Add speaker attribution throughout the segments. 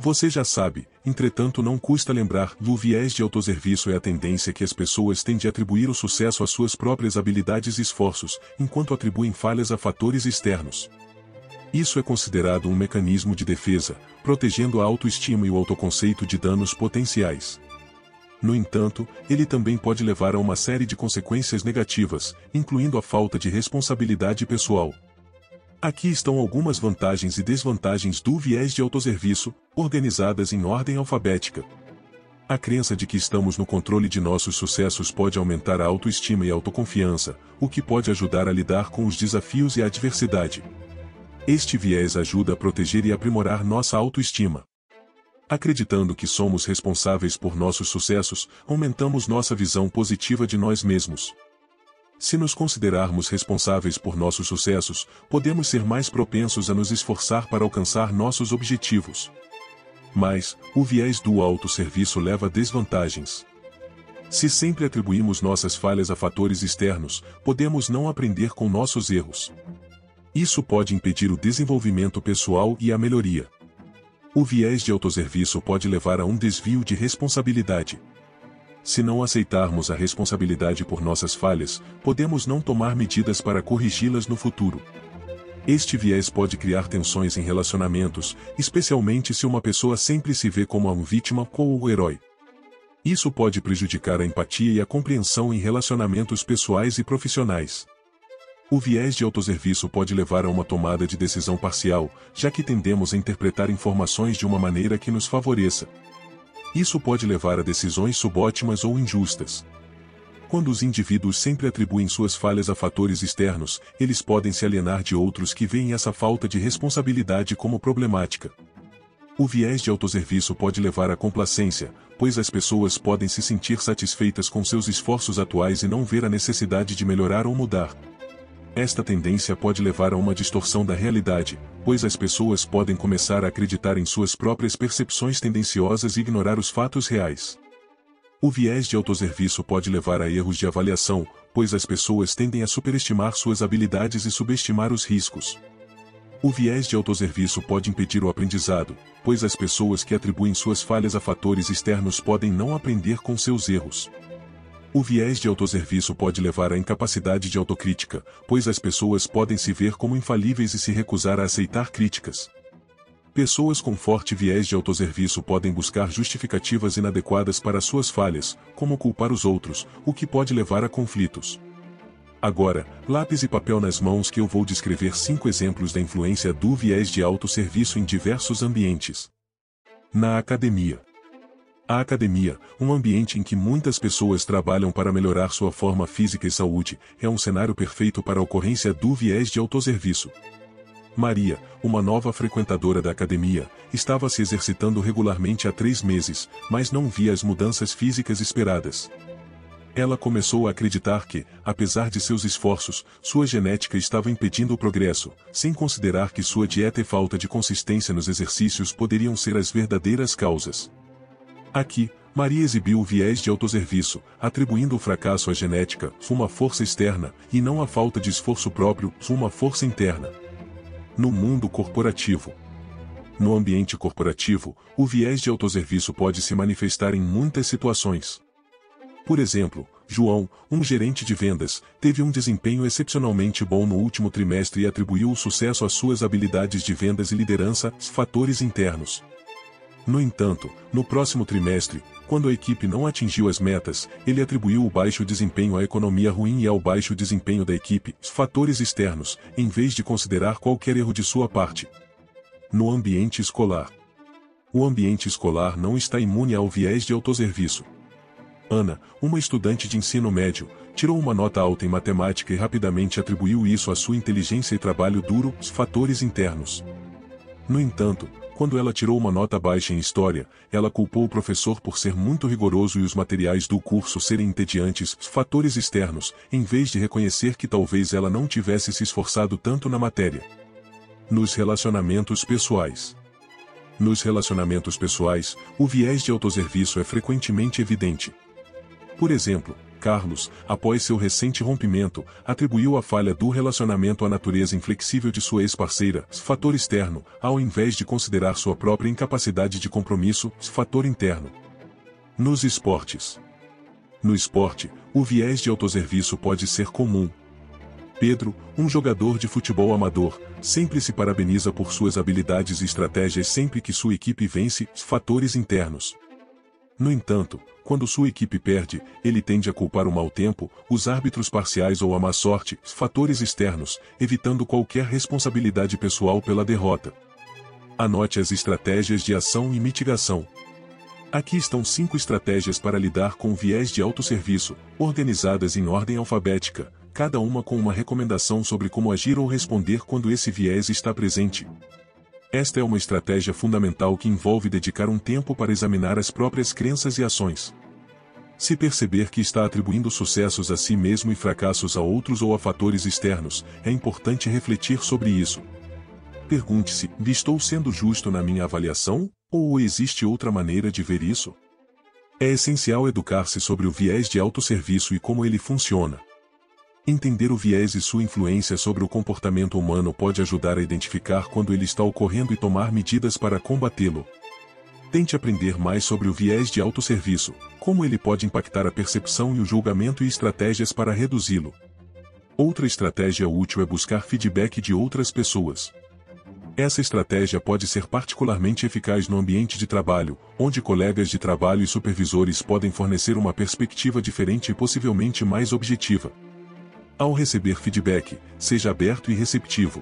Speaker 1: Você já sabe, entretanto não custa lembrar, o viés de autosserviço é a tendência que as pessoas têm de atribuir o sucesso às suas próprias habilidades e esforços, enquanto atribuem falhas a fatores externos. Isso é considerado um mecanismo de defesa, protegendo a autoestima e o autoconceito de danos potenciais. No entanto, ele também pode levar a uma série de consequências negativas, incluindo a falta de responsabilidade pessoal, Aqui estão algumas vantagens e desvantagens do viés de autosserviço, organizadas em ordem alfabética. A crença de que estamos no controle de nossos sucessos pode aumentar a autoestima e autoconfiança, o que pode ajudar a lidar com os desafios e a adversidade. Este viés ajuda a proteger e aprimorar nossa autoestima. Acreditando que somos responsáveis por nossos sucessos, aumentamos nossa visão positiva de nós mesmos. Se nos considerarmos responsáveis por nossos sucessos, podemos ser mais propensos a nos esforçar para alcançar nossos objetivos. Mas, o viés do autosserviço leva a desvantagens. Se sempre atribuímos nossas falhas a fatores externos, podemos não aprender com nossos erros. Isso pode impedir o desenvolvimento pessoal e a melhoria. O viés de autosserviço pode levar a um desvio de responsabilidade. Se não aceitarmos a responsabilidade por nossas falhas, podemos não tomar medidas para corrigi-las no futuro. Este viés pode criar tensões em relacionamentos, especialmente se uma pessoa sempre se vê como a vítima ou o herói. Isso pode prejudicar a empatia e a compreensão em relacionamentos pessoais e profissionais. O viés de autosserviço pode levar a uma tomada de decisão parcial, já que tendemos a interpretar informações de uma maneira que nos favoreça, isso pode levar a decisões subótimas ou injustas. Quando os indivíduos sempre atribuem suas falhas a fatores externos, eles podem se alienar de outros que veem essa falta de responsabilidade como problemática. O viés de autosserviço pode levar à complacência, pois as pessoas podem se sentir satisfeitas com seus esforços atuais e não ver a necessidade de melhorar ou mudar. Esta tendência pode levar a uma distorção da realidade, pois as pessoas podem começar a acreditar em suas próprias percepções tendenciosas e ignorar os fatos reais. O viés de autosserviço pode levar a erros de avaliação, pois as pessoas tendem a superestimar suas habilidades e subestimar os riscos. O viés de autosserviço pode impedir o aprendizado, pois as pessoas que atribuem suas falhas a fatores externos podem não aprender com seus erros. O viés de autosserviço pode levar à incapacidade de autocrítica, pois as pessoas podem se ver como infalíveis e se recusar a aceitar críticas. Pessoas com forte viés de autosserviço podem buscar justificativas inadequadas para suas falhas, como culpar os outros, o que pode levar a conflitos. Agora, lápis e papel nas mãos que eu vou descrever cinco exemplos da influência do viés de autosserviço em diversos ambientes. Na academia. A academia, um ambiente em que muitas pessoas trabalham para melhorar sua forma física e saúde, é um cenário perfeito para a ocorrência do viés de autosserviço. Maria, uma nova frequentadora da academia, estava se exercitando regularmente há três meses, mas não via as mudanças físicas esperadas. Ela começou a acreditar que, apesar de seus esforços, sua genética estava impedindo o progresso, sem considerar que sua dieta e falta de consistência nos exercícios poderiam ser as verdadeiras causas. Aqui, Maria exibiu o viés de autosserviço, atribuindo o fracasso à genética, uma força externa, e não à falta de esforço próprio, uma força interna. No mundo corporativo. No ambiente corporativo, o viés de autosserviço pode se manifestar em muitas situações. Por exemplo, João, um gerente de vendas, teve um desempenho excepcionalmente bom no último trimestre e atribuiu o sucesso às suas habilidades de vendas e liderança, fatores internos. No entanto, no próximo trimestre, quando a equipe não atingiu as metas, ele atribuiu o baixo desempenho à economia ruim e ao baixo desempenho da equipe, fatores externos, em vez de considerar qualquer erro de sua parte. No ambiente escolar. O ambiente escolar não está imune ao viés de autosserviço. Ana, uma estudante de ensino médio, tirou uma nota alta em matemática e rapidamente atribuiu isso à sua inteligência e trabalho duro, fatores internos. No entanto, quando ela tirou uma nota baixa em História, ela culpou o professor por ser muito rigoroso e os materiais do curso serem entediantes, fatores externos, em vez de reconhecer que talvez ela não tivesse se esforçado tanto na matéria. Nos relacionamentos pessoais. Nos relacionamentos pessoais, o viés de autosserviço é frequentemente evidente. Por exemplo, Carlos, após seu recente rompimento, atribuiu a falha do relacionamento à natureza inflexível de sua ex-parceira, fator externo, ao invés de considerar sua própria incapacidade de compromisso, fator interno. Nos esportes. No esporte, o viés de autosserviço pode ser comum. Pedro, um jogador de futebol amador, sempre se parabeniza por suas habilidades e estratégias sempre que sua equipe vence, fatores internos. No entanto, quando sua equipe perde, ele tende a culpar o mau tempo, os árbitros parciais ou a má sorte, fatores externos, evitando qualquer responsabilidade pessoal pela derrota. Anote as estratégias de ação e mitigação. Aqui estão cinco estratégias para lidar com viés de autosserviço, organizadas em ordem alfabética, cada uma com uma recomendação sobre como agir ou responder quando esse viés está presente. Esta é uma estratégia fundamental que envolve dedicar um tempo para examinar as próprias crenças e ações. Se perceber que está atribuindo sucessos a si mesmo e fracassos a outros ou a fatores externos, é importante refletir sobre isso. Pergunte-se: estou sendo justo na minha avaliação? Ou existe outra maneira de ver isso? É essencial educar-se sobre o viés de autosserviço e como ele funciona. Entender o viés e sua influência sobre o comportamento humano pode ajudar a identificar quando ele está ocorrendo e tomar medidas para combatê-lo. Tente aprender mais sobre o viés de autosserviço, como ele pode impactar a percepção e o julgamento e estratégias para reduzi-lo. Outra estratégia útil é buscar feedback de outras pessoas. Essa estratégia pode ser particularmente eficaz no ambiente de trabalho, onde colegas de trabalho e supervisores podem fornecer uma perspectiva diferente e possivelmente mais objetiva. Ao receber feedback, seja aberto e receptivo.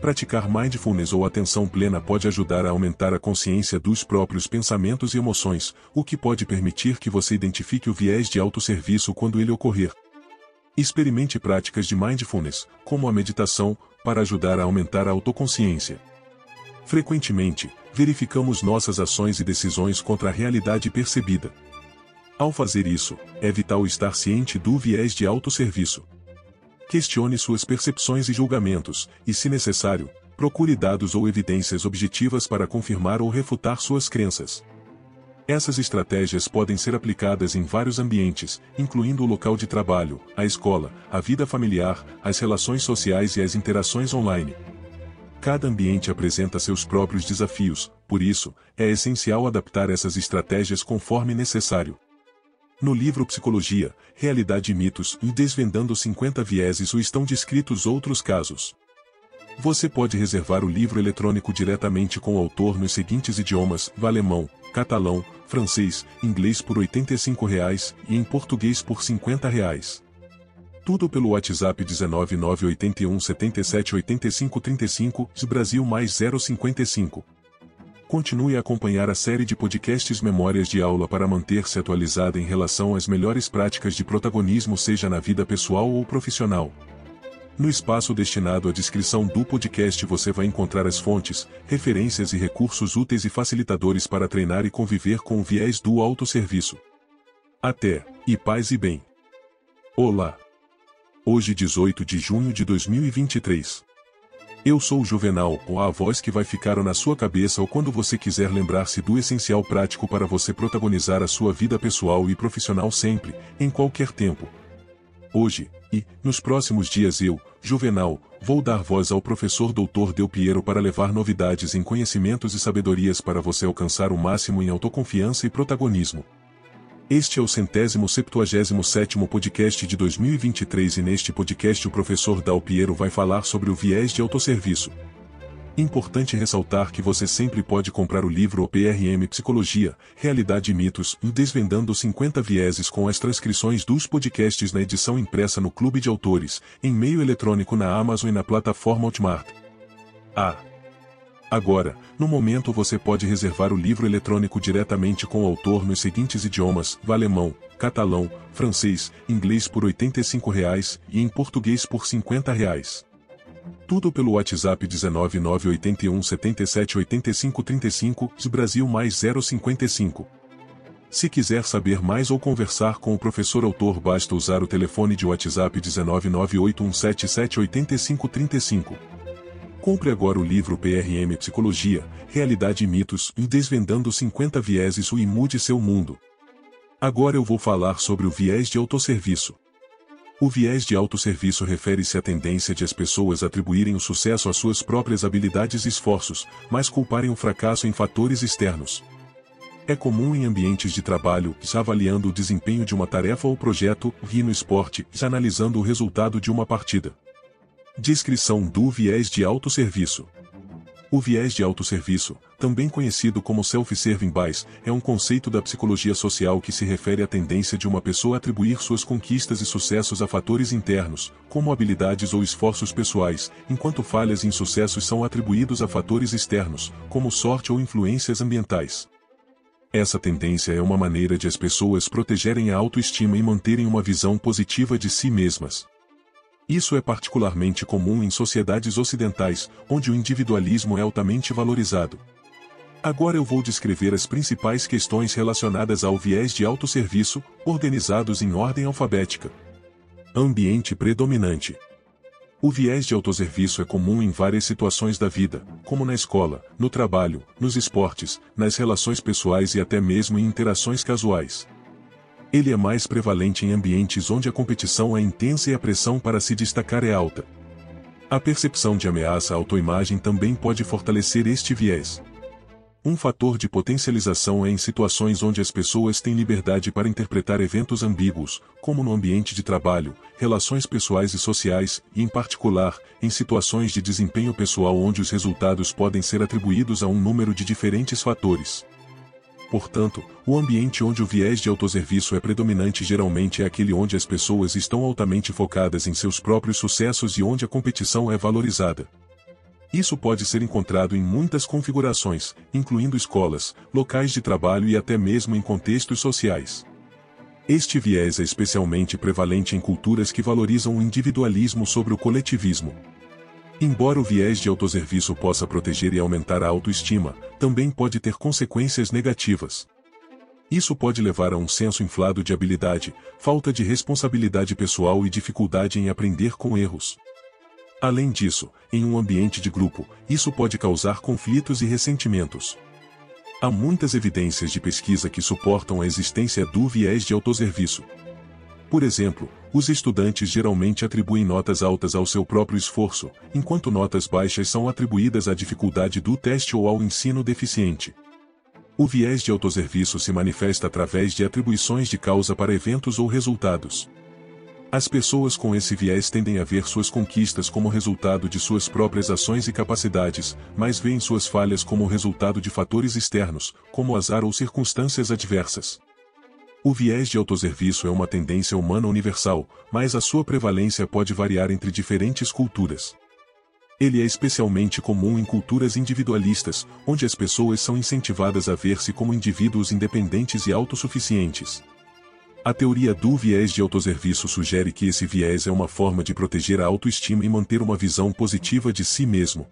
Speaker 1: Praticar mindfulness ou atenção plena pode ajudar a aumentar a consciência dos próprios pensamentos e emoções, o que pode permitir que você identifique o viés de autosserviço quando ele ocorrer. Experimente práticas de mindfulness, como a meditação, para ajudar a aumentar a autoconsciência. Frequentemente, verificamos nossas ações e decisões contra a realidade percebida. Ao fazer isso, é vital estar ciente do viés de autosserviço. Questione suas percepções e julgamentos, e se necessário, procure dados ou evidências objetivas para confirmar ou refutar suas crenças. Essas estratégias podem ser aplicadas em vários ambientes, incluindo o local de trabalho, a escola, a vida familiar, as relações sociais e as interações online. Cada ambiente apresenta seus próprios desafios, por isso, é essencial adaptar essas estratégias conforme necessário. No livro Psicologia, Realidade e Mitos e Desvendando 50 Vieses estão descritos outros casos. Você pode reservar o livro eletrônico diretamente com o autor nos seguintes idiomas, alemão, catalão, francês, inglês por R$ 85,00 e em português por R$ 50,00. Tudo pelo WhatsApp 19981 77 85 35, Brasil mais 055. Continue a acompanhar a série de podcasts Memórias de Aula para manter-se atualizada em relação às melhores práticas de protagonismo, seja na vida pessoal ou profissional. No espaço destinado à descrição do podcast você vai encontrar as fontes, referências e recursos úteis e facilitadores para treinar e conviver com o viés do autosserviço. Até, e paz e bem. Olá! Hoje 18 de junho de 2023. Eu sou o Juvenal, ou a voz que vai ficar na sua cabeça ou quando você quiser lembrar-se do essencial prático para você protagonizar a sua vida pessoal e profissional sempre, em qualquer tempo. Hoje, e, nos próximos dias eu, Juvenal, vou dar voz ao professor Dr. Del Piero para levar novidades em conhecimentos e sabedorias para você alcançar o máximo em autoconfiança e protagonismo. Este é o centésimo septuagésimo sétimo podcast de 2023 e neste podcast o professor Dal Piero vai falar sobre o viés de autosserviço. Importante ressaltar que você sempre pode comprar o livro OPRM Psicologia, Realidade e Mitos, Desvendando 50 Vieses com as transcrições dos podcasts na edição impressa no Clube de Autores, em meio eletrônico na Amazon e na plataforma Hotmart. Ah! Agora, no momento você pode reservar o livro eletrônico diretamente com o autor nos seguintes idiomas, alemão, catalão, francês, inglês por R$ 85,00 e em português por R$ 50,00. Tudo pelo WhatsApp 19981 77 85 35, Brasil mais 055. Se quiser saber mais ou conversar com o professor autor basta usar o telefone de WhatsApp 19981778535. Compre agora o livro PRM Psicologia, Realidade e Mitos e Desvendando 50 Vieses e mude seu mundo. Agora eu vou falar sobre o viés de autosserviço. O viés de autosserviço refere-se à tendência de as pessoas atribuírem o sucesso às suas próprias habilidades e esforços, mas culparem o fracasso em fatores externos. É comum em ambientes de trabalho, já avaliando o desempenho de uma tarefa ou projeto, ri no esporte, já analisando o resultado de uma partida. Descrição do viés de autosserviço. O viés de autosserviço, também conhecido como self-serving bias, é um conceito da psicologia social que se refere à tendência de uma pessoa atribuir suas conquistas e sucessos a fatores internos, como habilidades ou esforços pessoais, enquanto falhas e insucessos são atribuídos a fatores externos, como sorte ou influências ambientais. Essa tendência é uma maneira de as pessoas protegerem a autoestima e manterem uma visão positiva de si mesmas. Isso é particularmente comum em sociedades ocidentais, onde o individualismo é altamente valorizado. Agora eu vou descrever as principais questões relacionadas ao viés de autosserviço, organizados em ordem alfabética. Ambiente predominante. O viés de autosserviço é comum em várias situações da vida, como na escola, no trabalho, nos esportes, nas relações pessoais e até mesmo em interações casuais. Ele é mais prevalente em ambientes onde a competição é intensa e a pressão para se destacar é alta. A percepção de ameaça à autoimagem também pode fortalecer este viés. Um fator de potencialização é em situações onde as pessoas têm liberdade para interpretar eventos ambíguos, como no ambiente de trabalho, relações pessoais e sociais, e em particular, em situações de desempenho pessoal onde os resultados podem ser atribuídos a um número de diferentes fatores. Portanto, o ambiente onde o viés de autosserviço é predominante geralmente é aquele onde as pessoas estão altamente focadas em seus próprios sucessos e onde a competição é valorizada. Isso pode ser encontrado em muitas configurações, incluindo escolas, locais de trabalho e até mesmo em contextos sociais. Este viés é especialmente prevalente em culturas que valorizam o individualismo sobre o coletivismo. Embora o viés de autosserviço possa proteger e aumentar a autoestima, também pode ter consequências negativas. Isso pode levar a um senso inflado de habilidade, falta de responsabilidade pessoal e dificuldade em aprender com erros. Além disso, em um ambiente de grupo, isso pode causar conflitos e ressentimentos. Há muitas evidências de pesquisa que suportam a existência do viés de autosserviço. Por exemplo, os estudantes geralmente atribuem notas altas ao seu próprio esforço, enquanto notas baixas são atribuídas à dificuldade do teste ou ao ensino deficiente. O viés de autosserviço se manifesta através de atribuições de causa para eventos ou resultados. As pessoas com esse viés tendem a ver suas conquistas como resultado de suas próprias ações e capacidades, mas veem suas falhas como resultado de fatores externos, como azar ou circunstâncias adversas. O viés de autosserviço é uma tendência humana universal, mas a sua prevalência pode variar entre diferentes culturas. Ele é especialmente comum em culturas individualistas, onde as pessoas são incentivadas a ver-se como indivíduos independentes e autossuficientes. A teoria do viés de autosserviço sugere que esse viés é uma forma de proteger a autoestima e manter uma visão positiva de si mesmo.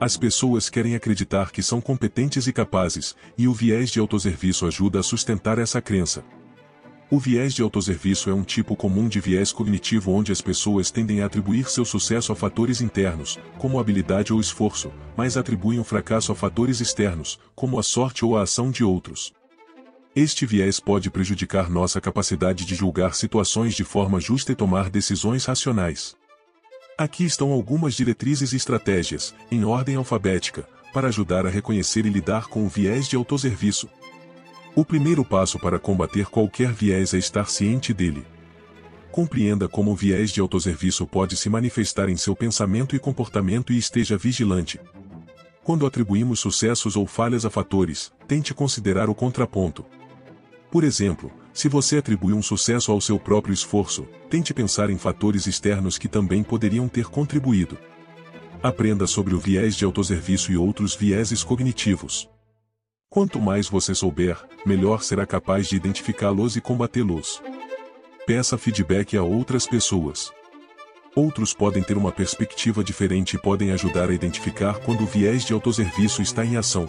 Speaker 1: As pessoas querem acreditar que são competentes e capazes, e o viés de autosserviço ajuda a sustentar essa crença. O viés de autosserviço é um tipo comum de viés cognitivo onde as pessoas tendem a atribuir seu sucesso a fatores internos, como habilidade ou esforço, mas atribuem o fracasso a fatores externos, como a sorte ou a ação de outros. Este viés pode prejudicar nossa capacidade de julgar situações de forma justa e tomar decisões racionais. Aqui estão algumas diretrizes e estratégias, em ordem alfabética, para ajudar a reconhecer e lidar com o viés de autosserviço. O primeiro passo para combater qualquer viés é estar ciente dele. Compreenda como o viés de autosserviço pode se manifestar em seu pensamento e comportamento e esteja vigilante. Quando atribuímos sucessos ou falhas a fatores, tente considerar o contraponto. Por exemplo, se você atribui um sucesso ao seu próprio esforço, tente pensar em fatores externos que também poderiam ter contribuído. Aprenda sobre o viés de autosserviço e outros vieses cognitivos. Quanto mais você souber, melhor será capaz de identificá-los e combatê-los. Peça feedback a outras pessoas. Outros podem ter uma perspectiva diferente e podem ajudar a identificar quando o viés de autosserviço está em ação.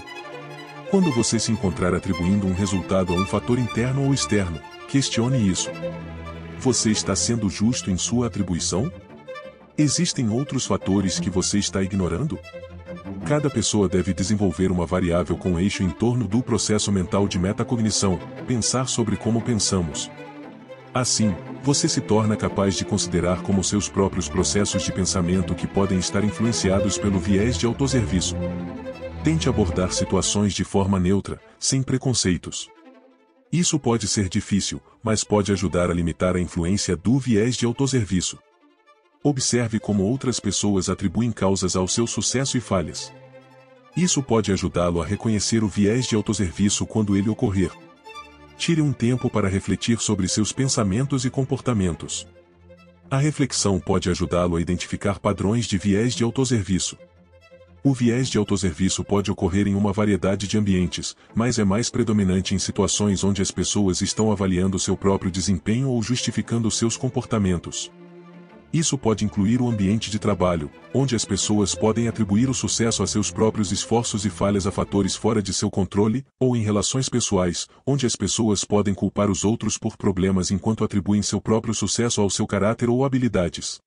Speaker 1: Quando você se encontrar atribuindo um resultado a um fator interno ou externo, questione isso. Você está sendo justo em sua atribuição? Existem outros fatores que você está ignorando? Cada pessoa deve desenvolver uma variável com eixo em torno do processo mental de metacognição, pensar sobre como pensamos. Assim, você se torna capaz de considerar como seus próprios processos de pensamento que podem estar influenciados pelo viés de autosserviço. Tente abordar situações de forma neutra, sem preconceitos. Isso pode ser difícil, mas pode ajudar a limitar a influência do viés de autosserviço. Observe como outras pessoas atribuem causas ao seu sucesso e falhas. Isso pode ajudá-lo a reconhecer o viés de autosserviço quando ele ocorrer. Tire um tempo para refletir sobre seus pensamentos e comportamentos. A reflexão pode ajudá-lo a identificar padrões de viés de autosserviço. O viés de autosserviço pode ocorrer em uma variedade de ambientes, mas é mais predominante em situações onde as pessoas estão avaliando seu próprio desempenho ou justificando seus comportamentos. Isso pode incluir o ambiente de trabalho, onde as pessoas podem atribuir o sucesso a seus próprios esforços e falhas a fatores fora de seu controle, ou em relações pessoais, onde as pessoas podem culpar os outros por problemas enquanto atribuem seu próprio sucesso ao seu caráter ou habilidades.